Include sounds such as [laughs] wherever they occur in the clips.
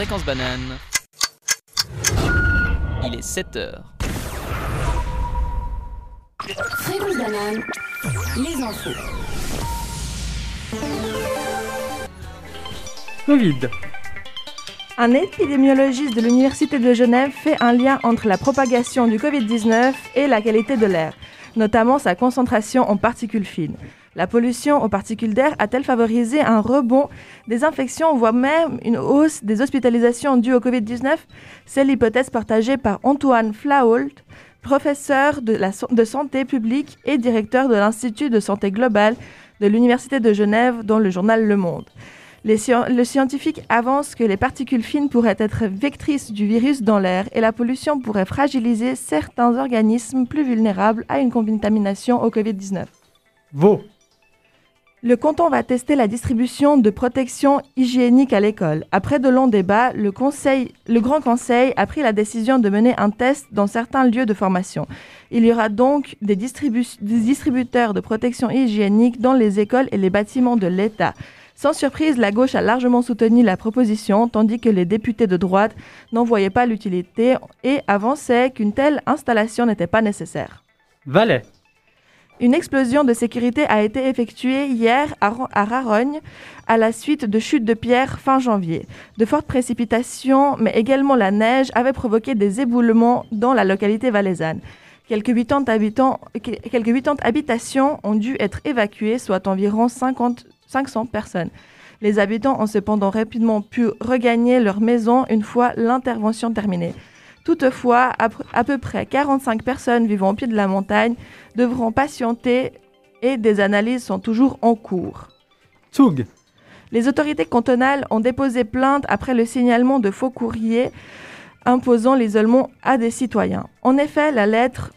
Fréquence banane. Il est 7 heures. Fréquence banane, les infos. Covid. Un épidémiologiste de l'Université de Genève fait un lien entre la propagation du Covid-19 et la qualité de l'air, notamment sa concentration en particules fines. La pollution aux particules d'air a-t-elle favorisé un rebond des infections, voire même une hausse des hospitalisations dues au Covid-19? C'est l'hypothèse partagée par Antoine Flahault, professeur de, santé publique et directeur de l'Institut de santé globale de l'Université de Genève dans le journal Le Monde. Le scientifique avance que les particules fines pourraient être vectrices du virus dans l'air et la pollution pourrait fragiliser certains organismes plus vulnérables à une contamination au Covid-19. Vaux. Le canton va tester la distribution de protection hygiénique à l'école. Après de longs débats, le, Grand Conseil a pris la décision de mener un test dans certains lieux de formation. Il y aura donc des, distribu des distributeurs de protection hygiénique dans les écoles et les bâtiments de l'État. Sans surprise, la gauche a largement soutenu la proposition, tandis que les députés de droite n'en voyaient pas l'utilité et avançaient qu'une telle installation n'était pas nécessaire. Une explosion de sécurité a été effectuée hier à, à Rarogne à la suite de chutes de pierres fin janvier. De fortes précipitations, mais également la neige, avaient provoqué des éboulements dans la localité valaisanne. Quelques 80, habitants, quelques 80 habitations ont dû être évacuées, soit environ 50, 500 personnes. Les habitants ont cependant rapidement pu regagner leur maison une fois l'intervention terminée. Toutefois, à, peu près 45 personnes vivant au pied de la montagne devront patienter et des analyses sont toujours en cours. Tsug. Les autorités cantonales ont déposé plainte après le signalement de faux courriers imposant l'isolement à des citoyens. En effet, la lettre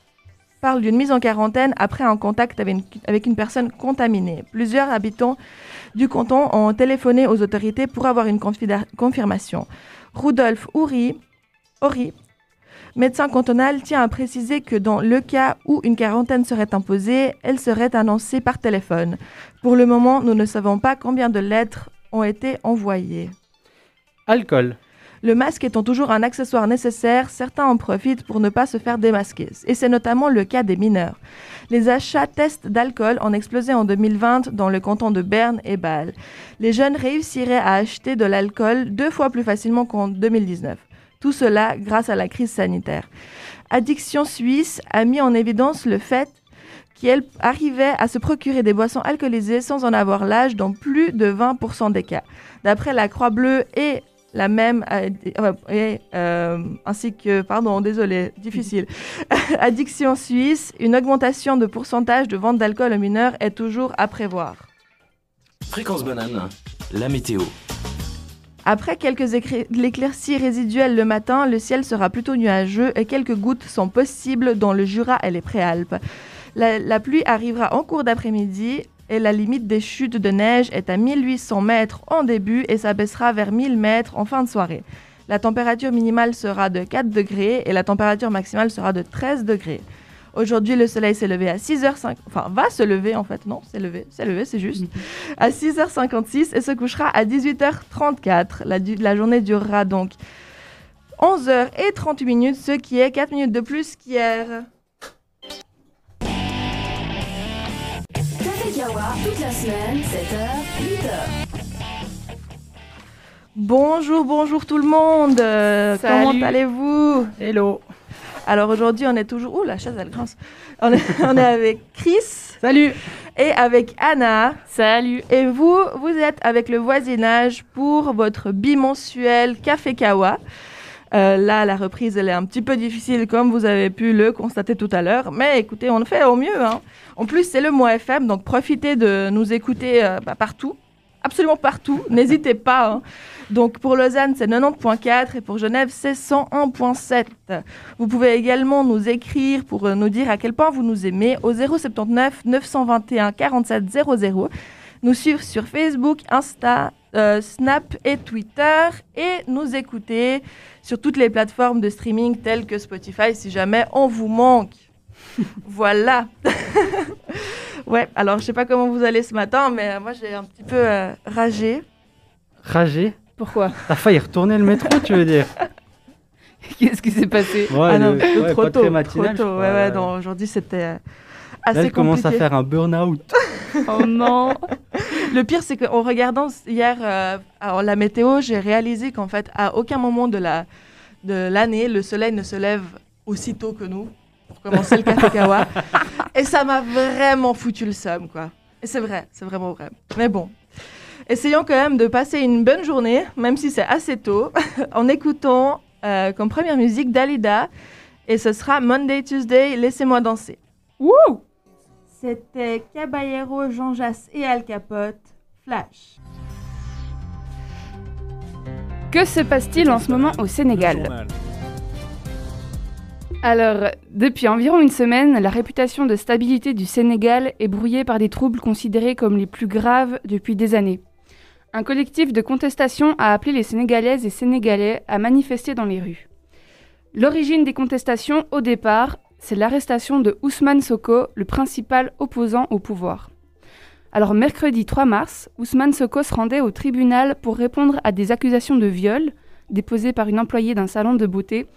parle d'une mise en quarantaine après un contact avec une, avec une, personne contaminée. Plusieurs habitants du canton ont téléphoné aux autorités pour avoir une confirmation. Rudolf Uri, Ori, médecin cantonal, tient à préciser que dans le cas où une quarantaine serait imposée, elle serait annoncée par téléphone. Pour le moment, nous ne savons pas combien de lettres ont été envoyées. Alcool. Le masque étant toujours un accessoire nécessaire, certains en profitent pour ne pas se faire démasquer. Et c'est notamment le cas des mineurs. Les achats tests d'alcool ont explosé en 2020 dans le canton de Berne et Bâle. Les jeunes réussiraient à acheter de l'alcool deux fois plus facilement qu'en 2019. Tout cela grâce à la crise sanitaire. Addiction Suisse a mis en évidence le fait qu'elle arrivait à se procurer des boissons alcoolisées sans en avoir l'âge dans plus de 20% des cas. D'après la Croix-Bleue et la même, et, euh, ainsi que, pardon, désolé, difficile, [laughs] Addiction Suisse, une augmentation de pourcentage de vente d'alcool aux mineurs est toujours à prévoir. Fréquence banane, la météo. Après quelques éclaircies résiduelles le matin, le ciel sera plutôt nuageux et quelques gouttes sont possibles dans le Jura et les Préalpes. La, pluie arrivera en cours d'après-midi et la limite des chutes de neige est à 1800 mètres en début et s'abaissera vers 1000 mètres en fin de soirée. La température minimale sera de 4 degrés et la température maximale sera de 13 degrés. Aujourd'hui, le soleil s'est levé à 6h50, enfin va se lever en fait, non, c'est levé, c'est levé, c'est juste, à 6h56 et se couchera à 18h34. La, la journée durera donc 11h et 38 minutes, ce qui est 4 minutes de plus qu'hier. toute la semaine, 7h, 8h. Bonjour, bonjour tout le monde. Euh, comment allez-vous? Hello. Alors aujourd'hui, on est toujours. Ouh, la chaise elle grince. On est, [laughs] on est avec Chris. Salut. Et avec Anna. Salut. Et vous, vous êtes avec le voisinage pour votre bimensuel Café Kawa. Euh, là, la reprise, elle est un petit peu difficile, comme vous avez pu le constater tout à l'heure. Mais écoutez, on le fait au mieux. Hein. En plus, c'est le mois FM, donc profitez de nous écouter euh, bah, partout. Absolument partout. [laughs] N'hésitez pas. Hein. Donc pour Lausanne, c'est 90.4 et pour Genève, c'est 101.7. Vous pouvez également nous écrire pour euh, nous dire à quel point vous nous aimez au 079 921 47 00. Nous suivre sur Facebook, Insta, euh, Snap et Twitter et nous écouter sur toutes les plateformes de streaming telles que Spotify si jamais on vous manque. [laughs] voilà. [laughs] ouais, alors je sais pas comment vous allez ce matin, mais moi j'ai un petit peu euh, ragé. Ragé Pourquoi? T'as failli retourner le métro, tu veux dire? [laughs] Qu'est-ce qui s'est passé? Ouais, ah non, le- le ouais, trop tôt. trop matinal, je tôt. Ouais, ouais, non, aujourd'hui c'était euh, Là, assez elle commence à faire un burn-out. [laughs] Oh non Le pire, c'est qu'en regardant hier euh, alors, la météo, j'ai réalisé qu'en fait, à aucun moment de la de l'année, le soleil ne se lève aussi tôt que nous pour commencer le [laughs] café kawa. Et ça m'a vraiment foutu le seum, quoi. Et c'est vrai, c'est vraiment vrai. Mais bon, essayons quand même de passer une bonne journée, même si c'est assez tôt, [laughs] en écoutant euh, comme première musique Dalida. Et ce sera Monday, Tuesday, Laissez-moi danser. Wouh C'était Caballero, Jean Jass et Al Capote. Flash. Que se passe-t-il en ce moment au Sénégal? Alors, depuis environ une semaine, la réputation de stabilité du Sénégal est brouillée par des troubles considérés comme les plus graves depuis des années. Un collectif de contestation a appelé les Sénégalaises et Sénégalais à manifester dans les rues. L'origine des contestations, au départ, c'est l'arrestation de Ousmane Soko, le principal opposant au pouvoir. Alors mercredi 3 mars, Ousmane Soko se rendait au tribunal pour répondre à des accusations de viol déposées par une employée d'un salon de beauté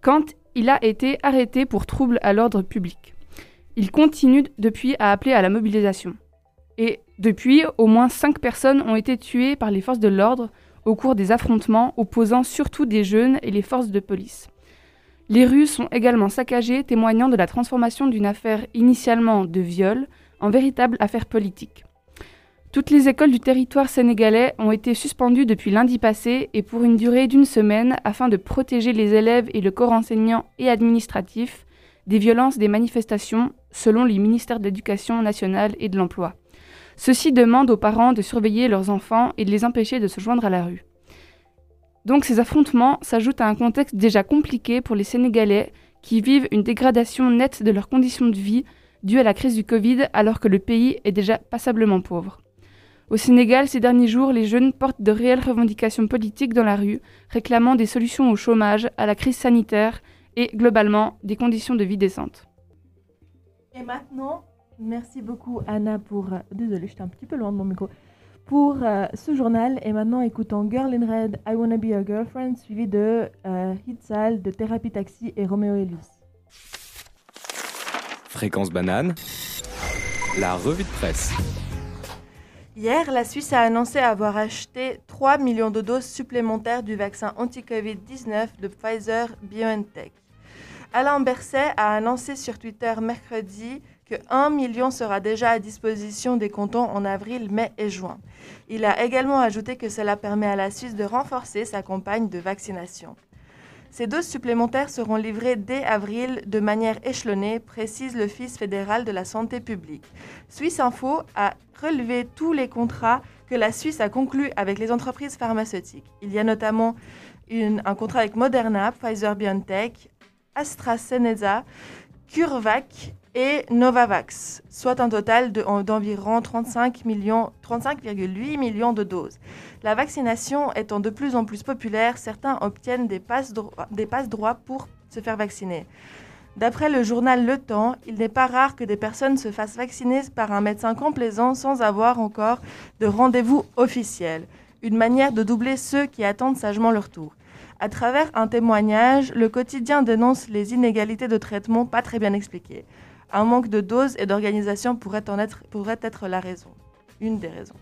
quand il a été arrêté pour trouble à l'ordre public. Il continue depuis à appeler à la mobilisation. Et depuis, au moins 5 personnes ont été tuées par les forces de l'ordre au cours des affrontements opposant surtout des jeunes et les forces de police. Les rues sont également saccagées, témoignant de la transformation d'une affaire initialement de viol en véritable affaire politique. Toutes les écoles du territoire sénégalais ont été suspendues depuis lundi passé et pour une durée d'une semaine afin de protéger les élèves et le corps enseignant et administratif des violences des manifestations selon les ministères de l'Éducation nationale et de l'Emploi. Ceux-ci demandent aux parents de surveiller leurs enfants et de les empêcher de se joindre à la rue. Donc ces affrontements s'ajoutent à un contexte déjà compliqué pour les Sénégalais qui vivent une dégradation nette de leurs conditions de vie due à la crise du Covid alors que le pays est déjà passablement pauvre. Au Sénégal, ces derniers jours, les jeunes portent de réelles revendications politiques dans la rue, réclamant des solutions au chômage, à la crise sanitaire et, globalement, des conditions de vie décentes. Et maintenant, merci beaucoup Anna pour... euh, Désolée, j'étais un petit peu loin de mon micro. Pour euh, ce journal, et maintenant écoutons Girl in Red, I Wanna Be Your Girlfriend, suivi de euh, Hitsal, de Thérapie Taxi et Roméo Ellis. Fréquence banane, la revue de presse. Hier, la Suisse a annoncé avoir acheté 3 millions de doses supplémentaires du vaccin anti-Covid-19 de Pfizer BioNTech. Alain Berset a annoncé sur Twitter mercredi que 1 million sera déjà à disposition des cantons en avril, mai et juin. Il a également ajouté que cela permet à la Suisse de renforcer sa campagne de vaccination. Ces doses supplémentaires seront livrées dès avril de manière échelonnée, précise l'Office fédéral de la santé publique. Suisse Info a relevé tous les contrats que la Suisse a conclus avec les entreprises pharmaceutiques. Il y a notamment un contrat avec Moderna, Pfizer BioNTech, AstraZeneca, CureVac et Novavax, soit un total de- en- d'environ 35 millions- 35,8 millions de doses. La vaccination étant de plus en plus populaire, certains obtiennent des passes droits des passes droits pour se faire vacciner. D'après le journal Le Temps, il n'est pas rare que des personnes se fassent vacciner par un médecin complaisant sans avoir encore de rendez-vous officiel, une manière de doubler ceux qui attendent sagement leur tour. À travers un témoignage, le quotidien dénonce les inégalités de traitement pas très bien expliquées. Un manque de doses et d'organisation pourrait, en être, la raison, une des raisons.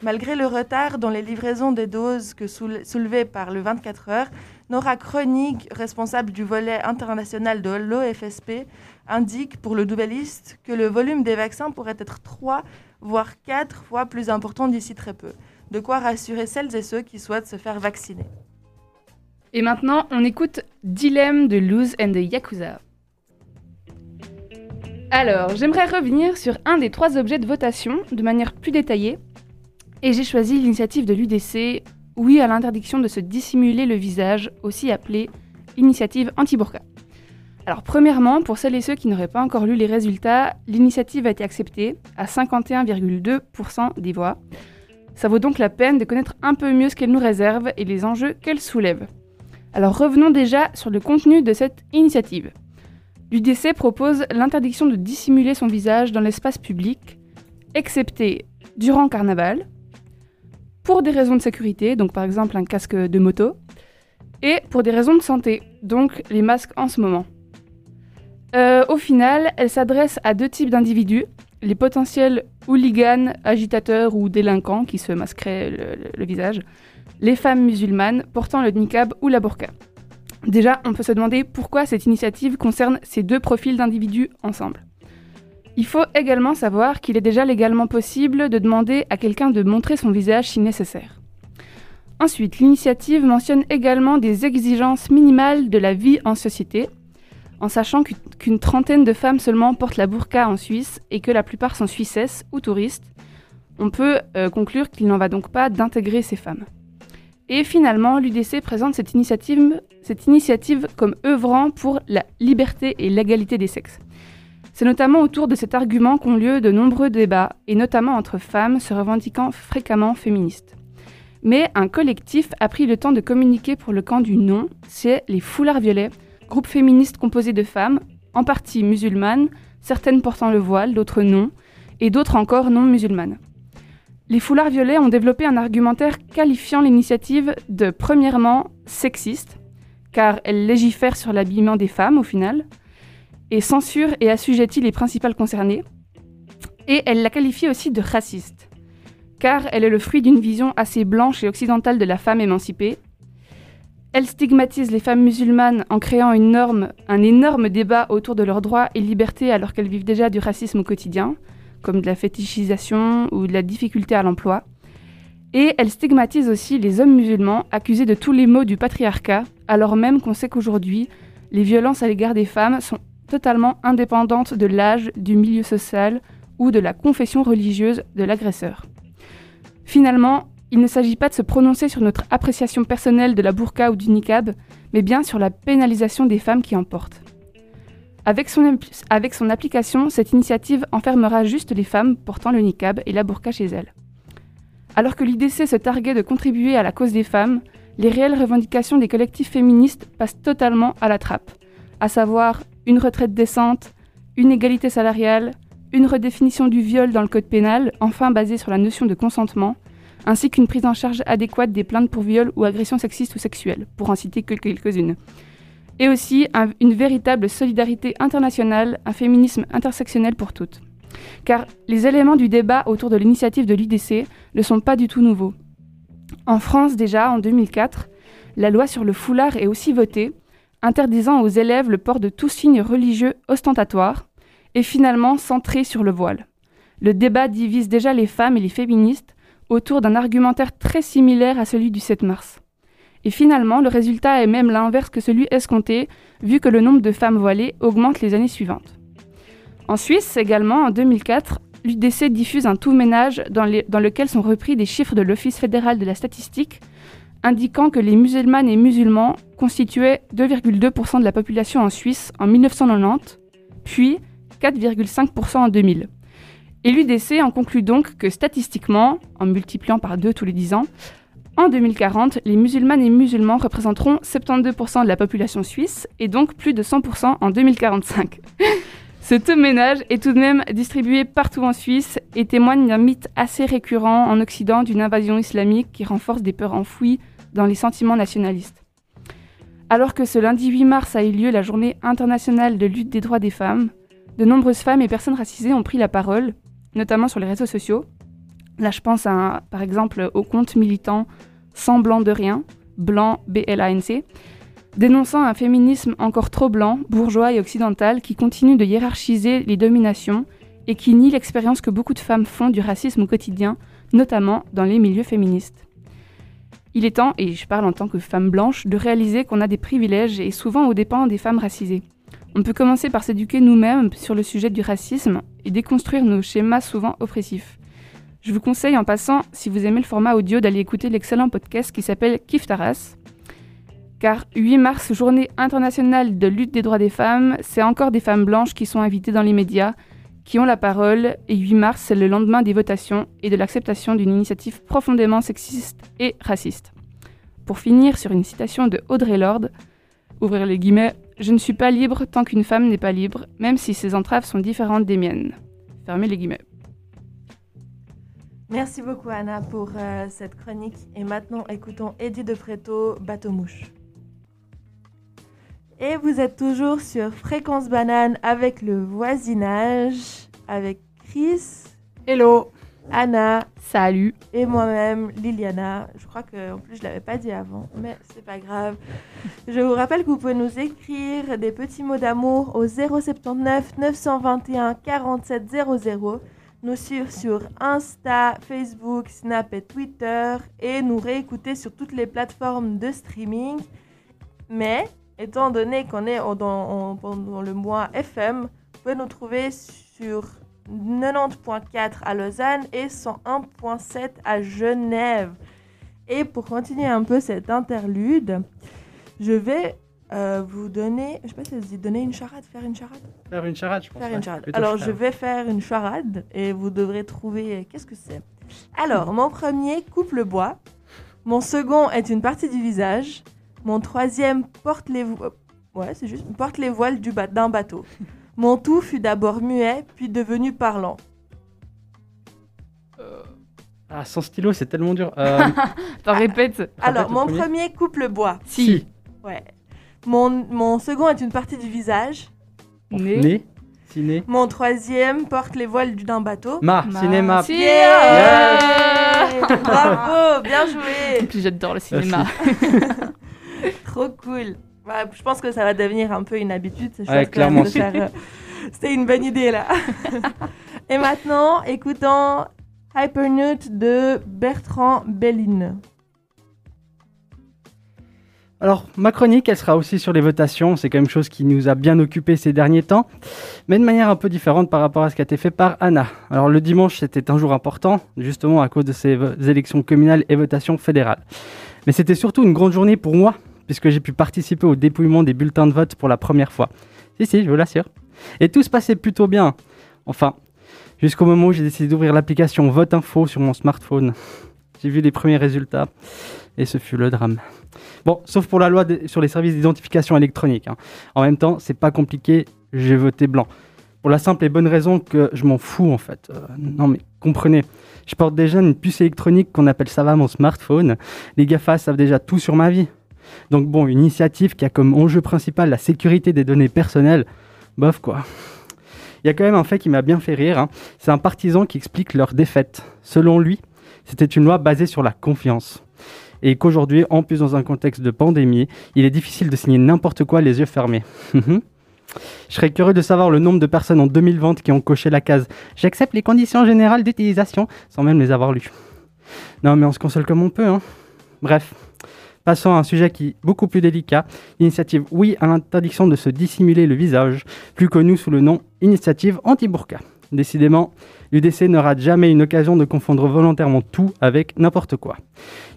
Malgré le retard dans les livraisons des doses que soule- soulevées par le 24 heures, Nora Kronig, responsable du volet international de l'OFSP, indique pour le Nouvelliste que le volume des vaccins pourrait être 3 voire 4 fois plus important d'ici très peu. De quoi rassurer celles et ceux qui souhaitent se faire vacciner. Et maintenant, on écoute Dilemme de Luz and the Yakuza. Alors, j'aimerais revenir sur un des trois objets de votation de manière plus détaillée. Et j'ai choisi l'initiative de l'UDC, oui à l'interdiction de se dissimuler le visage, aussi appelée initiative anti-burqa. Alors, premièrement, pour celles et ceux qui n'auraient pas encore lu les résultats, l'initiative a été acceptée à 51,2% des voix. Ça vaut donc la peine de connaître un peu mieux ce qu'elle nous réserve et les enjeux qu'elle soulève. Alors revenons déjà sur le contenu de cette initiative. L'UDC propose l'interdiction de dissimuler son visage dans l'espace public, excepté durant carnaval, pour des raisons de sécurité, donc par exemple un casque de moto, et pour des raisons de santé, donc les masques en ce moment. Euh, au final, elle s'adresse à deux types d'individus, les potentiels hooligans, agitateurs ou délinquants qui se masqueraient le, visage, les femmes musulmanes portant le niqab ou la burqa. Déjà, on peut se demander pourquoi cette initiative concerne ces deux profils d'individus ensemble. Il faut également savoir qu'il est déjà légalement possible de demander à quelqu'un de montrer son visage si nécessaire. Ensuite, l'initiative mentionne également des exigences minimales de la vie en société, en sachant qu'une- trentaine de femmes seulement portent la burqa en Suisse et que la plupart sont suissesses ou touristes. On peut euh, conclure qu'il n'en va donc pas d'intégrer ces femmes. Et finalement, l'UDC présente cette initiative, comme œuvrant pour la liberté et l'égalité des sexes. C'est notamment autour de cet argument qu'ont lieu de nombreux débats, et notamment entre femmes se revendiquant fréquemment féministes. Mais un collectif a pris le temps de communiquer pour le camp du non, c'est les Foulards Violets, groupe féministe composé de femmes, en partie musulmanes, certaines portant le voile, d'autres non, et d'autres encore non musulmanes. Les Foulards Violets ont développé un argumentaire qualifiant l'initiative de premièrement sexiste, car elle légifère sur l'habillement des femmes au final, et censure et assujettit les principales concernées, et elle la qualifie aussi de raciste, car elle est le fruit d'une vision assez blanche et occidentale de la femme émancipée. Elle stigmatise les femmes musulmanes en créant un énorme débat autour de leurs droits et libertés alors qu'elles vivent déjà du racisme au quotidien, comme de la fétichisation ou de la difficulté à l'emploi. Et elle stigmatise aussi les hommes musulmans accusés de tous les maux du patriarcat, alors même qu'on sait qu'aujourd'hui, les violences à l'égard des femmes sont totalement indépendantes de l'âge, du milieu social ou de la confession religieuse de l'agresseur. Finalement, il ne s'agit pas de se prononcer sur notre appréciation personnelle de la burqa ou du niqab, mais bien sur la pénalisation des femmes qui en portent. Avec son, application, cette initiative enfermera juste les femmes portant le niqab et la burqa chez elles. Alors que l'IDC se targuait de contribuer à la cause des femmes, les réelles revendications des collectifs féministes passent totalement à la trappe, à savoir une retraite décente, une égalité salariale, une redéfinition du viol dans le code pénal, enfin basée sur la notion de consentement, ainsi qu'une prise en charge adéquate des plaintes pour viol ou agression sexiste ou sexuelle, pour en citer que quelques-unes. Et aussi un- une véritable solidarité internationale, un féminisme intersectionnel pour toutes. Car les éléments du débat autour de l'initiative de l'IDC ne sont pas du tout nouveaux. En France déjà, en 2004, la loi sur le foulard est aussi votée, interdisant aux élèves le port de tout signe religieux ostentatoire, et finalement centré sur le voile. Le débat divise déjà les femmes et les féministes autour d'un argumentaire très similaire à celui du 7 mars. Et finalement, le résultat est même l'inverse que celui escompté, vu que le nombre de femmes voilées augmente les années suivantes. En Suisse également, en 2004, l'UDC diffuse un tout ménage dans, lequel sont repris des chiffres de l'Office fédéral de la statistique, indiquant que les musulmanes et musulmans constituaient 2,2% de la population en Suisse en 1990, puis 4,5% en 2000. Et l'UDC en conclut donc que statistiquement, en multipliant par deux tous les 10 ans, en 2040, les musulmanes et musulmans représenteront 72% de la population suisse et donc plus de 100% en 2045. [laughs] Ce taux ménage est tout de même distribué partout en Suisse et témoigne d'un mythe assez récurrent en Occident d'une invasion islamique qui renforce des peurs enfouies dans les sentiments nationalistes. Alors que ce lundi 8 mars a eu lieu la journée internationale de lutte des droits des femmes, de nombreuses femmes et personnes racisées ont pris la parole, notamment sur les réseaux sociaux. Là, je pense à, par exemple au compte militant Sans blanc de rien, blanc B-L-A-N-C, dénonçant un féminisme encore trop blanc, bourgeois et occidental qui continue de hiérarchiser les dominations et qui nie l'expérience que beaucoup de femmes font du racisme au quotidien, notamment dans les milieux féministes. Il est temps, et je parle en tant que femme blanche, de réaliser qu'on a des privilèges et souvent aux dépens des femmes racisées. On peut commencer par s'éduquer nous-mêmes sur le sujet du racisme et déconstruire nos schémas souvent oppressifs. Je vous conseille en passant, si vous aimez le format audio, d'aller écouter l'excellent podcast qui s'appelle Kif Taras. Car 8 mars, journée internationale de lutte des droits des femmes, c'est encore des femmes blanches qui sont invitées dans les médias, qui ont la parole, et 8 mars, c'est le lendemain des votations et de l'acceptation d'une initiative profondément sexiste et raciste. Pour finir sur une citation de Audrey Lorde, ouvrir les guillemets, Je ne suis pas libre tant qu'une femme n'est pas libre, même si ses entraves sont différentes des miennes. Fermez les guillemets. Merci beaucoup Anna pour euh, cette chronique. Et maintenant, écoutons Eddie de Fréto, Bateau Mouche. Et vous êtes toujours sur Fréquence Banane avec le voisinage, avec Chris, Hello Anna Salut. et moi-même, Liliana. Je crois que en plus je l'avais pas dit avant, mais c'est pas grave. Je vous rappelle que vous pouvez nous écrire des petits mots d'amour au 079 921 47 00, nous suivre sur Insta, Facebook, Snap et Twitter et nous réécouter sur toutes les plateformes de streaming. Mais étant donné qu'on est dans, le mois FM, vous pouvez nous trouver sur 90.4 à Lausanne et 101.7 à Genève. Et pour continuer un peu cette interlude, je vais euh, vous donner, je sais pas si ça se dit donner une charade, faire une charade, Faire une charade, je pense. faire ouais. une charade. Plutôt Alors je vais faire une charade et vous devrez trouver euh, qu'est-ce que c'est. Alors mon premier coupe le bois, mon second est une partie du visage, mon troisième porte les vo- ouais c'est juste porte les voiles du ba- d'un bateau. Mon tout fut d'abord muet puis devenu parlant. Ah, sans stylo, c'est tellement dur. Euh, [laughs] Attends, répète. Alors mon premier. premier coupe le bois, Si. ouais. Mon, mon second est une partie du visage. Né. Né. Ciné. Mon troisième porte les voiles du- d'un bateau. Ma. Ma- Cinéma. Yeah Bravo, bien joué. Puis j'adore le cinéma. [laughs] Trop cool. Ouais, je pense que ça va devenir un peu une habitude. ces Ouais, clairement. de faire, euh, C'était une bonne idée là. [laughs] Et maintenant, écoutons Hypernote de Bertrand Belline. Alors, ma chronique, elle sera aussi sur les votations. C'est quand même chose qui nous a bien occupés ces derniers temps, mais de manière un peu différente par rapport à ce qui a été fait par Anna. Alors, le dimanche, c'était un jour important, justement à cause de ces élections communales et votations fédérales. Mais c'était surtout une grande journée pour moi, puisque j'ai pu participer au dépouillement des bulletins de vote pour la première fois. Si, si, je vous l'assure. Et tout se passait plutôt bien. Enfin, jusqu'au moment où j'ai décidé d'ouvrir l'application Vote Info sur mon smartphone. J'ai vu les premiers résultats, et ce fut le drame. Bon, sauf pour la loi sur les services d'identification électronique. hein. En même temps, c'est pas compliqué, j'ai voté blanc. Pour la simple et bonne raison que je m'en fous en fait. Euh, non mais comprenez, je porte déjà une puce électronique qu'on appelle ça mon smartphone. Les GAFA savent déjà tout sur ma vie. Donc bon, une initiative qui a comme enjeu principal la sécurité des données personnelles, bof quoi. Il y a quand même un fait qui m'a bien fait rire, hein. c'est un partisan qui explique leur défaite. Selon lui, c'était une loi basée sur la confiance et qu'aujourd'hui, en plus dans un contexte de pandémie, il est difficile de signer n'importe quoi les yeux fermés. Mhm. Je serais curieux de savoir le nombre de personnes en 2020 qui ont coché la case J'accepte les conditions générales d'utilisation sans même les avoir lues. Non, mais on se console comme on peut. Hein. Bref, passons à un sujet qui est beaucoup plus délicat. L'initiative Oui à l'interdiction de se dissimuler le visage, plus connue sous le nom Initiative anti-burqa. Décidément, l'UDC ne rate jamais une occasion de confondre volontairement tout avec n'importe quoi.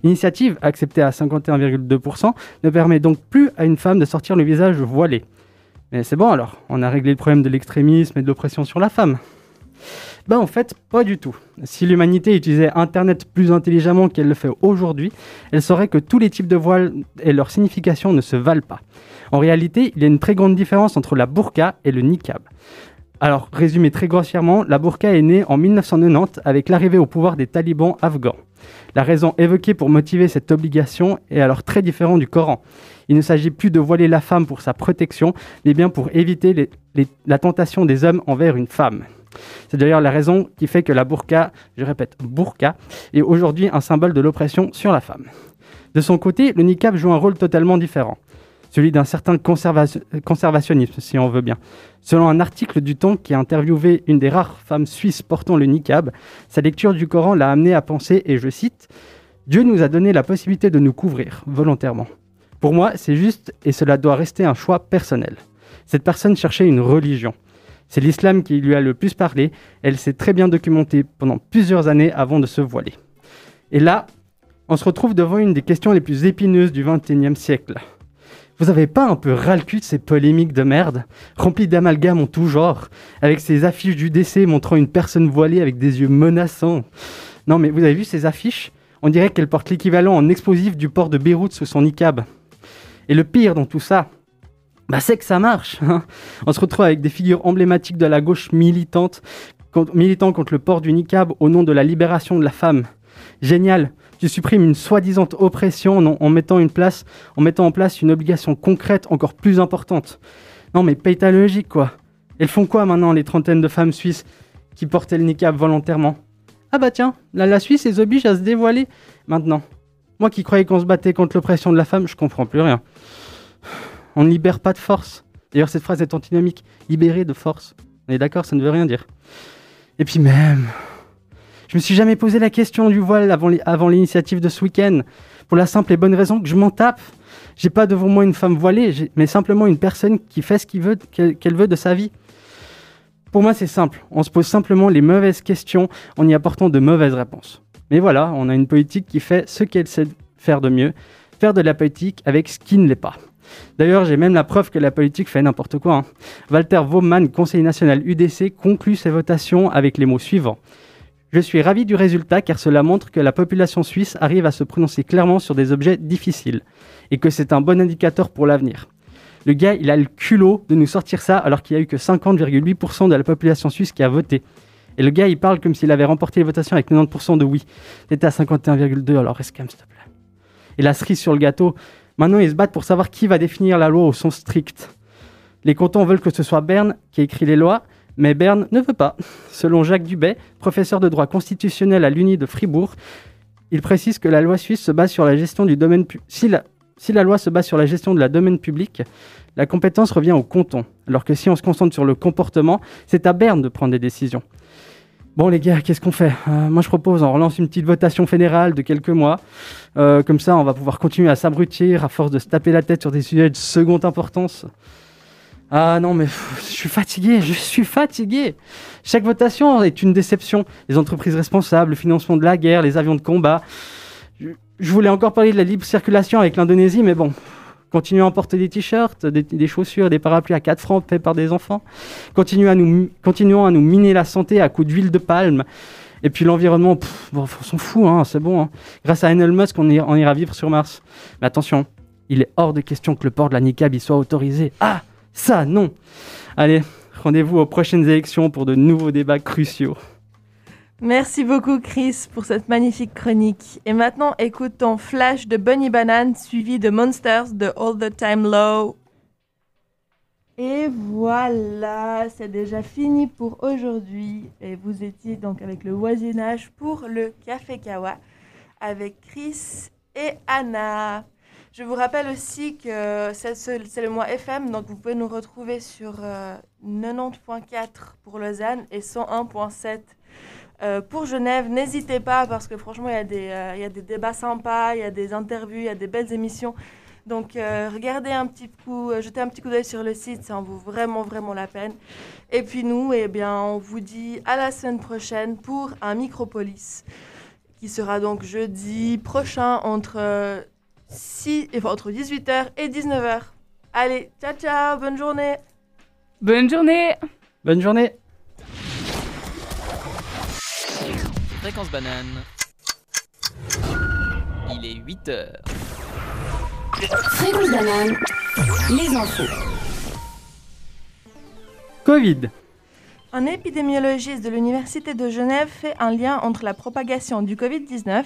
L'initiative, acceptée à 51,2%, ne permet donc plus à une femme de sortir le visage voilé. Mais c'est bon alors, on a réglé le problème de l'extrémisme et de l'oppression sur la femme. Ben en fait, pas du tout. Si l'humanité utilisait Internet plus intelligemment qu'elle le fait aujourd'hui, elle saurait que tous les types de voiles et leur signification ne se valent pas. En réalité, il y a une très grande différence entre la burqa et le niqab. Alors, résumé très grossièrement, la burqa est née en 1990 avec l'arrivée au pouvoir des talibans afghans. La raison évoquée pour motiver cette obligation est alors très différente du Coran. Il ne s'agit plus de voiler la femme pour sa protection, mais bien pour éviter la tentation des hommes envers une femme. C'est d'ailleurs la raison qui fait que la burqa, je répète, burqa, est aujourd'hui un symbole de l'oppression sur la femme. De son côté, le niqab joue un rôle totalement différent, celui d'un certain conserva- conservationnisme, si on veut bien. Selon un article du Temps qui a interviewé une des rares femmes suisses portant le niqab, sa lecture du Coran l'a amené à penser, et je cite, Dieu nous a donné la possibilité de nous couvrir volontairement. Pour moi, c'est juste et cela doit rester un choix personnel. Cette personne cherchait une religion. C'est l'islam qui lui a le plus parlé. Elle s'est très bien documentée pendant plusieurs années avant de se voiler. Et là, on se retrouve devant une des questions les plus épineuses du XXIe siècle. Vous avez pas un peu ras le cul de ces polémiques de merde, remplies d'amalgames en tout genre, avec ces affiches du décès montrant une personne voilée avec des yeux menaçants? Non mais vous avez vu ces affiches? On dirait qu'elle porte l'équivalent en explosif du port de Beyrouth sous son niqab. Et le pire dans tout ça, bah c'est que ça marche. hein. On se retrouve avec des figures emblématiques de la gauche militante militant contre le port du niqab au nom de la libération de la femme. Génial. Tu supprimes une soi-disant oppression en mettant en place une obligation concrète encore plus importante. Non mais paye ta logique quoi. Elles font quoi maintenant les trentaines de femmes suisses qui portaient le niqab volontairement? Ah bah tiens, là la Suisse les oblige à se dévoiler maintenant. Moi qui croyais qu'on se battait contre l'oppression de la femme, je comprends plus rien. On ne libère pas de force. D'ailleurs cette phrase est antinomique. Libérer de force. On est d'accord, ça ne veut rien dire. Et puis même, je me suis jamais posé la question du voile avant l'initiative de ce week-end. Pour la simple et bonne raison que je m'en tape. J'ai pas devant moi une femme voilée, mais simplement une personne qui fait ce qu'elle veut de sa vie. Pour moi, c'est simple. On se pose simplement les mauvaises questions en y apportant de mauvaises réponses. Mais voilà, on a une politique qui fait ce qu'elle sait faire de mieux, faire de la politique avec ce qui ne l'est pas. D'ailleurs, j'ai même la preuve que la politique fait n'importe quoi. hein. Walter Waumann, conseiller national UDC, conclut ses votations avec les mots suivants. Je suis ravi du résultat car cela montre que la population suisse arrive à se prononcer clairement sur des objets difficiles et que c'est un bon indicateur pour l'avenir. Le gars, il a le culot de nous sortir ça alors qu'il n'y a eu que 50,8% de la population suisse qui a voté. Et le gars, il parle comme s'il avait remporté les votations avec 90% de oui. C'était à 51,2, alors reste s'il te plaît. Et la cerise sur le gâteau, maintenant ils se battent pour savoir qui va définir la loi au sens strict. Les cantons veulent que ce soit Berne qui écrit les lois, mais Berne ne veut pas. Selon Jacques Dubay, professeur de droit constitutionnel à l'Uni de Fribourg, il précise que la loi suisse se base sur la gestion du domaine pu- si si la loi se base sur la gestion de la domaine public, la compétence revient au canton. Alors que si on se concentre sur le comportement, c'est à Berne de prendre des décisions. Bon les gars, qu'est-ce qu'on fait Euh, Moi je propose, on relance une petite votation fédérale de quelques mois. Euh, comme ça, on va pouvoir continuer à s'abrutir à force de se taper la tête sur des sujets de seconde importance. Ah non, mais je suis fatigué, je suis fatigué. Chaque votation est une déception. Les entreprises responsables, le financement de la guerre, les avions de combat. Je, voulais encore parler de la libre circulation avec l'Indonésie, mais bon. Continuons à porter des t-shirts, des, chaussures, des parapluies à 4 francs faits par des enfants. Continuons à nous, continuons à nous miner la santé à coups d'huile de palme. Et puis l'environnement, bon, on s'en fout, hein, c'est bon. hein. Grâce à Elon Musk, on, ira- on ira vivre sur Mars. Mais attention, il est hors de question que le port de la niqab y soit autorisé. Ah, ça, non Allez, rendez-vous aux prochaines élections pour de nouveaux débats cruciaux. Merci beaucoup Chris pour cette magnifique chronique. Et maintenant, écoutons Flash de Bunny Banane suivi de Monsters de All the Time Low. Et voilà, c'est déjà fini pour aujourd'hui. Et vous étiez donc avec le voisinage pour le Café Kawa avec Chris et Anna. Je vous rappelle aussi que c'est ce- c'est le mois FM, donc vous pouvez nous retrouver sur euh, 90.4 pour Lausanne et 101.7 euh, pour Genève, n'hésitez pas parce que franchement, il y, a des, euh, il y a des débats sympas, il y a des interviews, il y a des belles émissions. Donc, euh, regardez un petit coup, euh, jetez un petit coup d'œil sur le site, ça en vaut vraiment, vraiment la peine. Et puis nous, eh bien, on vous dit à la semaine prochaine pour un Micropolis qui sera donc jeudi prochain entre, 6, enfin, entre 18h et 19h. Allez, ciao, ciao, bonne journée Bonne journée Bonne journée Fréquence banane. Il est 8 heures. Fréquence banane, les infos. Covid. Un épidémiologiste de l'Université de Genève fait un lien entre la propagation du Covid-19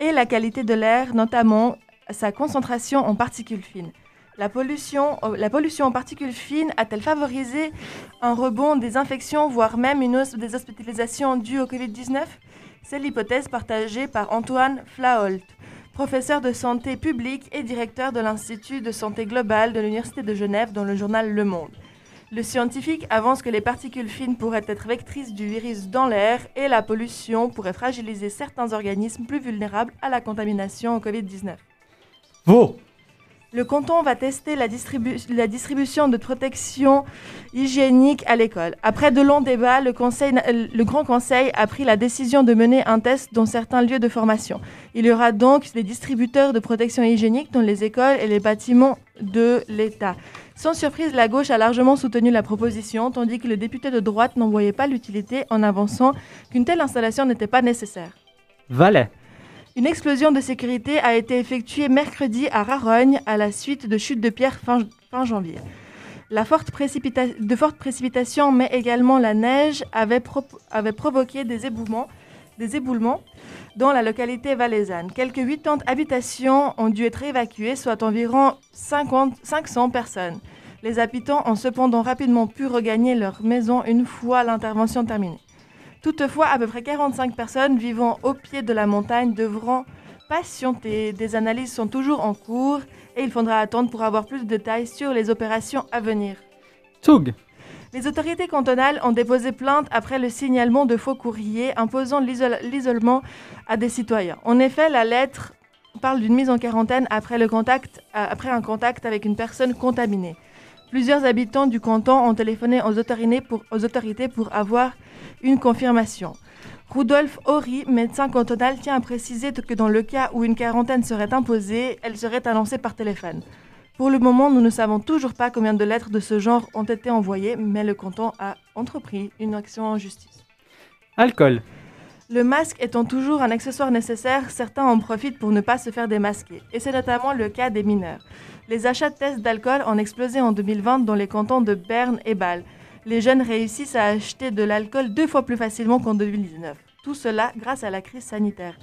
et la qualité de l'air, notamment sa concentration en particules fines. La pollution, euh, la pollution en particules fines a-t-elle favorisé un rebond des infections, voire même une hausse des hospitalisations dues au Covid-19 C'est l'hypothèse partagée par Antoine Flaholt, professeur de santé publique et directeur de l'Institut de santé globale de l'Université de Genève dans le journal Le Monde. Le scientifique avance que les particules fines pourraient être vectrices du virus dans l'air et la pollution pourrait fragiliser certains organismes plus vulnérables à la contamination au Covid-19. Vaux. Le canton va tester la, distribu- la distribution de protection hygiénique à l'école. Après de longs débats, le, conseil na- le Grand Conseil a pris la décision de mener un test dans certains lieux de formation. Il y aura donc des distributeurs de protection hygiénique dans les écoles et les bâtiments de l'État. Sans surprise, la gauche a largement soutenu la proposition, tandis que le député de droite n'en voyait pas l'utilité en avançant qu'une telle installation n'était pas nécessaire. Valais. Une explosion de sécurité a été effectuée mercredi à Rarogne à la suite de chutes de pierres fin, janvier. De fortes précipitations, mais également la neige, avaient, pro- avaient provoqué des éboulements, dans la localité valaisanne. Quelques 80 habitations ont dû être évacuées, soit environ 50 500 personnes. Les habitants ont cependant rapidement pu regagner leur maison une fois l'intervention terminée. Toutefois, à peu près 45 personnes vivant au pied de la montagne devront patienter. Des analyses sont toujours en cours et il faudra attendre pour avoir plus de détails sur les opérations à venir. Toug Les autorités cantonales ont déposé plainte après le signalement de faux courriers imposant l'isol- l'isolement à des citoyens. En effet, la lettre parle d'une mise en quarantaine après, le contact, euh, après un contact avec une personne contaminée. Plusieurs habitants du canton ont téléphoné aux autorités pour, aux autorités pour avoir une confirmation. Rudolf Horry, médecin cantonal, tient à préciser que dans le cas où une quarantaine serait imposée, elle serait annoncée par téléphone. Pour le moment, nous ne savons toujours pas combien de lettres de ce genre ont été envoyées, mais le canton a entrepris une action en justice. Alcool. Le masque étant toujours un accessoire nécessaire, certains en profitent pour ne pas se faire démasquer. Et c'est notamment le cas des mineurs. Les achats de tests d'alcool ont explosé en 2020 dans les cantons de Berne et Bâle. Les jeunes réussissent à acheter de l'alcool deux fois plus facilement qu'en 2019. Tout cela grâce à la crise sanitaire.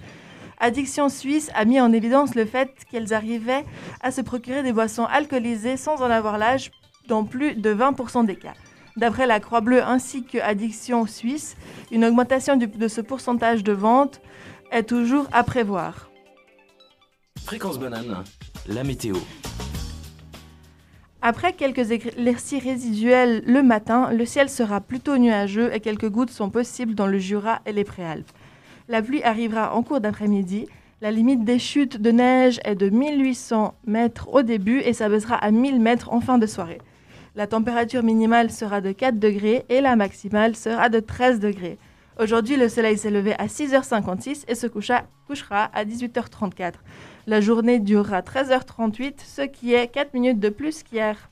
Addiction Suisse a mis en évidence le fait qu'elles arrivaient à se procurer des boissons alcoolisées sans en avoir l'âge dans plus de 20% des cas. D'après la Croix-Bleue ainsi que Addiction Suisse, une augmentation de ce pourcentage de vente est toujours à prévoir. Fréquence banane, la météo. Après quelques éclaircies résiduelles le matin, le ciel sera plutôt nuageux et quelques gouttes sont possibles dans le Jura et les Préalpes. La pluie arrivera en cours d'après-midi. La limite des chutes de neige est de 1800 mètres au début et s'abaissera à 1000 mètres en fin de soirée. La température minimale sera de 4 degrés et la maximale sera de 13 degrés. Aujourd'hui, le soleil s'est levé à 6h56 et se coucha- couchera à 18h34. La journée durera 13h38, ce qui est 4 minutes de plus qu'hier.